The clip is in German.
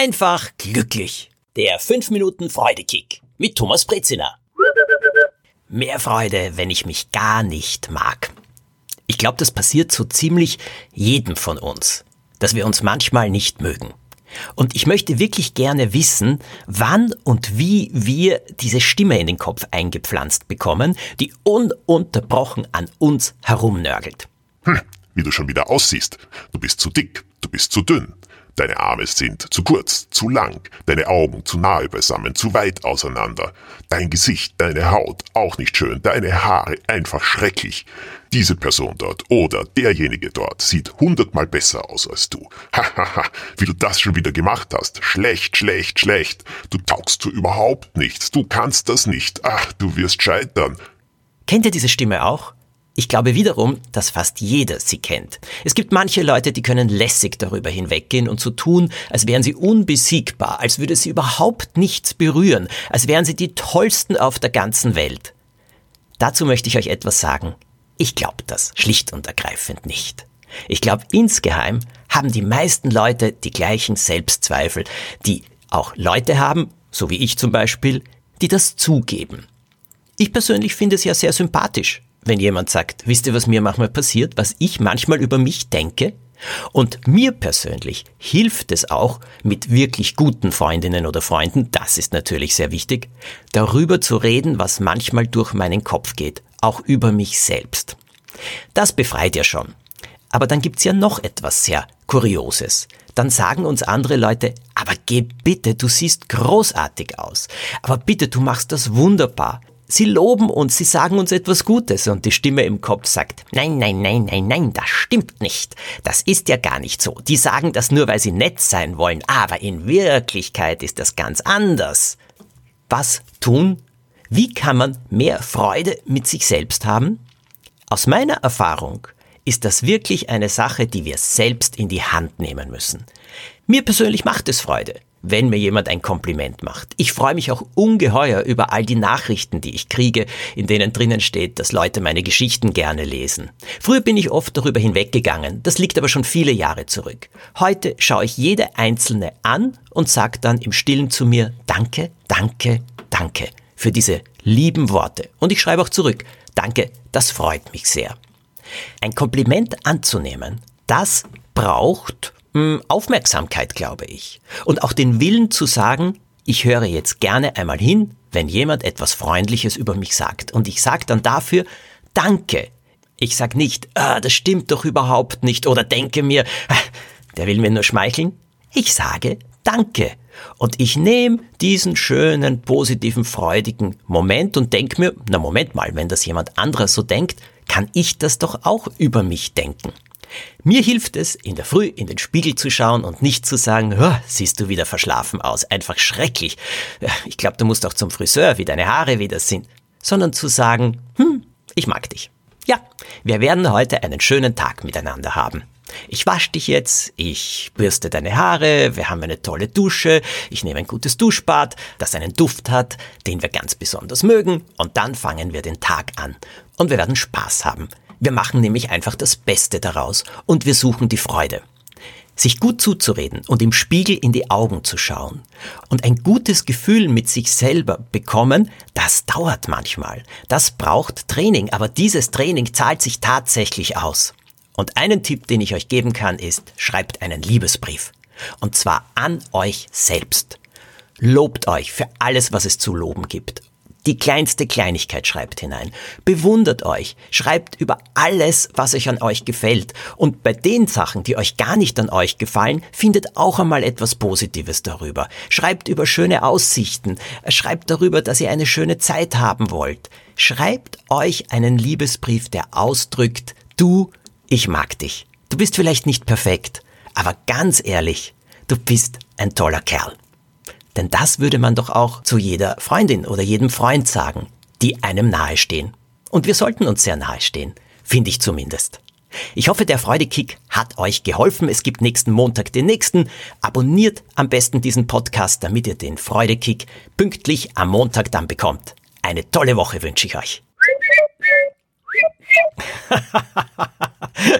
einfach glücklich. Der 5 Minuten Freudekick mit Thomas Brezina. Mehr Freude, wenn ich mich gar nicht mag. Ich glaube, das passiert so ziemlich jedem von uns, dass wir uns manchmal nicht mögen. Und ich möchte wirklich gerne wissen, wann und wie wir diese Stimme in den Kopf eingepflanzt bekommen, die ununterbrochen an uns herumnörgelt. Hm, wie du schon wieder aussiehst. Du bist zu dick, du bist zu dünn. Deine Arme sind zu kurz, zu lang, deine Augen zu nahe beisammen, zu weit auseinander. Dein Gesicht, deine Haut auch nicht schön, deine Haare einfach schrecklich. Diese Person dort oder derjenige dort sieht hundertmal besser aus als du. Hahaha, wie du das schon wieder gemacht hast. Schlecht, schlecht, schlecht. Du taugst zu überhaupt nichts. Du kannst das nicht. Ach, du wirst scheitern. Kennt ihr diese Stimme auch? Ich glaube wiederum, dass fast jeder sie kennt. Es gibt manche Leute, die können lässig darüber hinweggehen und so tun, als wären sie unbesiegbar, als würde sie überhaupt nichts berühren, als wären sie die tollsten auf der ganzen Welt. Dazu möchte ich euch etwas sagen. Ich glaube das schlicht und ergreifend nicht. Ich glaube, insgeheim haben die meisten Leute die gleichen Selbstzweifel, die auch Leute haben, so wie ich zum Beispiel, die das zugeben. Ich persönlich finde es ja sehr sympathisch, wenn jemand sagt, wisst ihr, was mir manchmal passiert, was ich manchmal über mich denke? Und mir persönlich hilft es auch, mit wirklich guten Freundinnen oder Freunden, das ist natürlich sehr wichtig, darüber zu reden, was manchmal durch meinen Kopf geht auch über mich selbst. Das befreit ja schon. Aber dann gibt's ja noch etwas sehr Kurioses. Dann sagen uns andere Leute, aber geh bitte, du siehst großartig aus. Aber bitte, du machst das wunderbar. Sie loben uns, sie sagen uns etwas Gutes und die Stimme im Kopf sagt, nein, nein, nein, nein, nein, das stimmt nicht. Das ist ja gar nicht so. Die sagen das nur, weil sie nett sein wollen, aber in Wirklichkeit ist das ganz anders. Was tun? Wie kann man mehr Freude mit sich selbst haben? Aus meiner Erfahrung ist das wirklich eine Sache, die wir selbst in die Hand nehmen müssen. Mir persönlich macht es Freude, wenn mir jemand ein Kompliment macht. Ich freue mich auch ungeheuer über all die Nachrichten, die ich kriege, in denen drinnen steht, dass Leute meine Geschichten gerne lesen. Früher bin ich oft darüber hinweggegangen, das liegt aber schon viele Jahre zurück. Heute schaue ich jede einzelne an und sage dann im stillen zu mir, danke, danke, danke für diese lieben Worte. Und ich schreibe auch zurück, danke, das freut mich sehr. Ein Kompliment anzunehmen, das braucht Aufmerksamkeit, glaube ich. Und auch den Willen zu sagen, ich höre jetzt gerne einmal hin, wenn jemand etwas Freundliches über mich sagt. Und ich sage dann dafür, danke. Ich sage nicht, ah, das stimmt doch überhaupt nicht oder denke mir, ah, der will mir nur schmeicheln. Ich sage, danke. Und ich nehme diesen schönen, positiven, freudigen Moment und denke mir, na Moment mal, wenn das jemand anderer so denkt, kann ich das doch auch über mich denken. Mir hilft es, in der Früh in den Spiegel zu schauen und nicht zu sagen, oh, siehst du wieder verschlafen aus, einfach schrecklich. Ich glaube, du musst auch zum Friseur, wie deine Haare wieder sind. Sondern zu sagen, hm, ich mag dich. Ja, wir werden heute einen schönen Tag miteinander haben. Ich wasche dich jetzt, ich bürste deine Haare, wir haben eine tolle Dusche, ich nehme ein gutes Duschbad, das einen Duft hat, den wir ganz besonders mögen, und dann fangen wir den Tag an. Und wir werden Spaß haben. Wir machen nämlich einfach das Beste daraus und wir suchen die Freude. Sich gut zuzureden und im Spiegel in die Augen zu schauen und ein gutes Gefühl mit sich selber bekommen, das dauert manchmal. Das braucht Training, aber dieses Training zahlt sich tatsächlich aus. Und einen Tipp, den ich euch geben kann, ist, schreibt einen Liebesbrief. Und zwar an euch selbst. Lobt euch für alles, was es zu loben gibt. Die kleinste Kleinigkeit schreibt hinein. Bewundert euch. Schreibt über alles, was euch an euch gefällt. Und bei den Sachen, die euch gar nicht an euch gefallen, findet auch einmal etwas Positives darüber. Schreibt über schöne Aussichten. Schreibt darüber, dass ihr eine schöne Zeit haben wollt. Schreibt euch einen Liebesbrief, der ausdrückt, du ich mag dich. Du bist vielleicht nicht perfekt, aber ganz ehrlich, du bist ein toller Kerl. Denn das würde man doch auch zu jeder Freundin oder jedem Freund sagen, die einem nahestehen. Und wir sollten uns sehr nahestehen, finde ich zumindest. Ich hoffe, der Freudekick hat euch geholfen. Es gibt nächsten Montag den nächsten. Abonniert am besten diesen Podcast, damit ihr den Freudekick pünktlich am Montag dann bekommt. Eine tolle Woche wünsche ich euch.